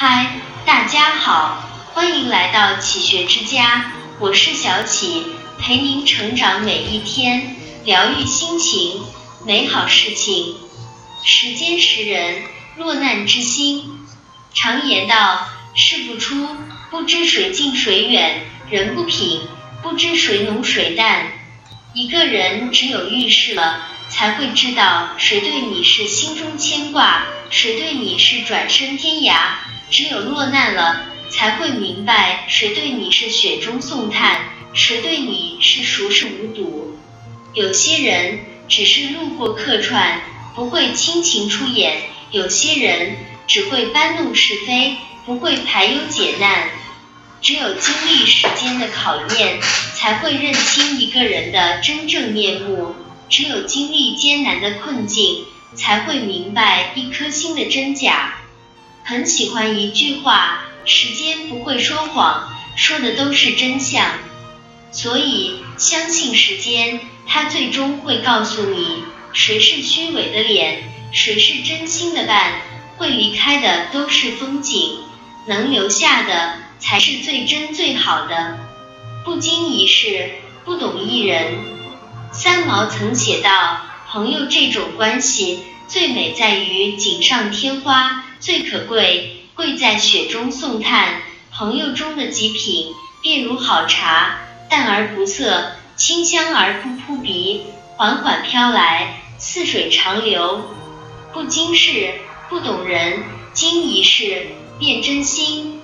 嗨，大家好，欢迎来到启学之家，我是小启，陪您成长每一天，疗愈心情，美好事情。时间识人，落难之心。常言道，事不出，不知水近水远；人不品，不知水浓水淡。一个人只有遇事了，才会知道谁对你是心中牵挂，谁对你是转身天涯。只有落难了，才会明白谁对你是雪中送炭，谁对你是熟视无睹。有些人只是路过客串，不会倾情出演；有些人只会搬弄是非，不会排忧解难。只有经历时间的考验，才会认清一个人的真正面目；只有经历艰难的困境，才会明白一颗心的真假。很喜欢一句话：时间不会说谎，说的都是真相。所以相信时间，它最终会告诉你，谁是虚伪的脸，谁是真心的伴。会离开的都是风景，能留下的才是最真最好的。不经一事，不懂一人。三毛曾写道：朋友这种关系，最美在于锦上添花。最可贵，贵在雪中送炭。朋友中的极品，便如好茶，淡而不涩，清香而不扑鼻，缓缓飘来，似水长流。不经事，不懂人，经一事，便真心。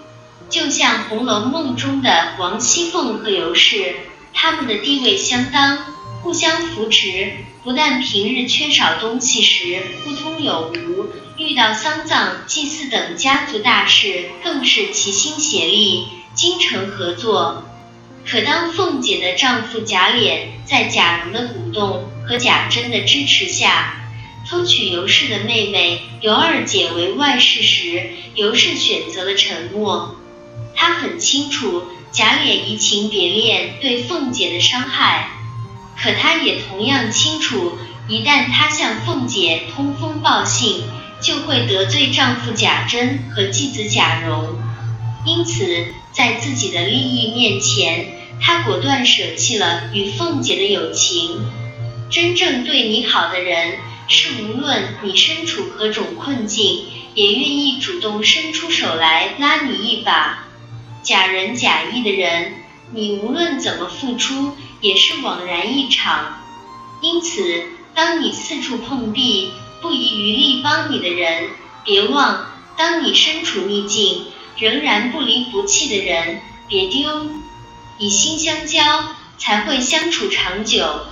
就像《红楼梦》中的王熙凤和尤氏，他们的地位相当，互相扶持。不但平日缺少东西时互通有无，遇到丧葬、祭祀等家族大事，更是齐心协力、精诚合作。可当凤姐的丈夫贾琏在贾蓉的鼓动和贾珍的支持下，偷娶尤氏的妹妹尤二姐为外室时，尤氏选择了沉默。她很清楚贾琏移情别恋对凤姐的伤害。可她也同样清楚，一旦她向凤姐通风报信，就会得罪丈夫贾珍和继子贾蓉。因此，在自己的利益面前，她果断舍弃了与凤姐的友情。真正对你好的人，是无论你身处何种困境，也愿意主动伸出手来拉你一把。假仁假义的人，你无论怎么付出。也是枉然一场，因此，当你四处碰壁，不遗余力帮你的人，别忘；当你身处逆境，仍然不离不弃的人，别丢。以心相交，才会相处长久。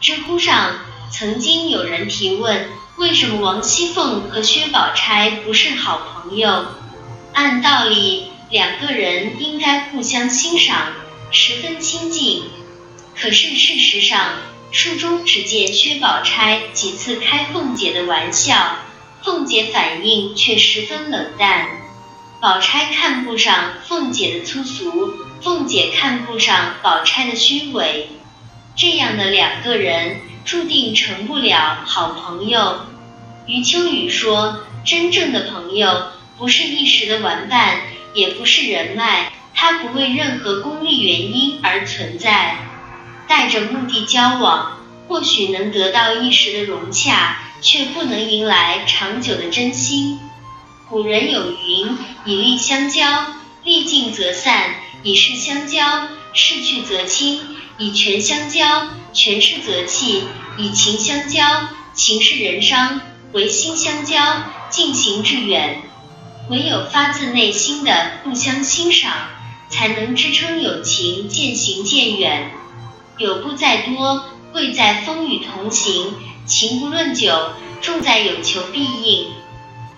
知乎上曾经有人提问：为什么王熙凤和薛宝钗不是好朋友？按道理，两个人应该互相欣赏，十分亲近。可是事实上，书中只见薛宝钗几次开凤姐的玩笑，凤姐反应却十分冷淡。宝钗看不上凤姐的粗俗，凤姐看不上宝钗的虚伪，这样的两个人注定成不了好朋友。余秋雨说：“真正的朋友不是一时的玩伴，也不是人脉，他不为任何功利原因而存在。”带着目的交往，或许能得到一时的融洽，却不能迎来长久的真心。古人有云：“以利相交，利尽则散；以势相交，势去则清；以权相交，权势则弃；以情相交，情是人伤；唯心相交，尽行致远。”唯有发自内心的互相欣赏，才能支撑友情渐行渐远。友不在多，贵在风雨同行；情不论久，重在有求必应。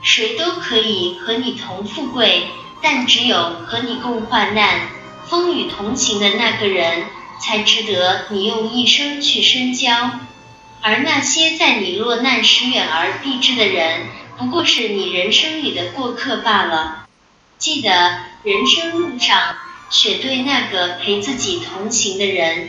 谁都可以和你同富贵，但只有和你共患难、风雨同行的那个人，才值得你用一生去深交。而那些在你落难时远而避之的人，不过是你人生里的过客罢了。记得，人生路上选对那个陪自己同行的人。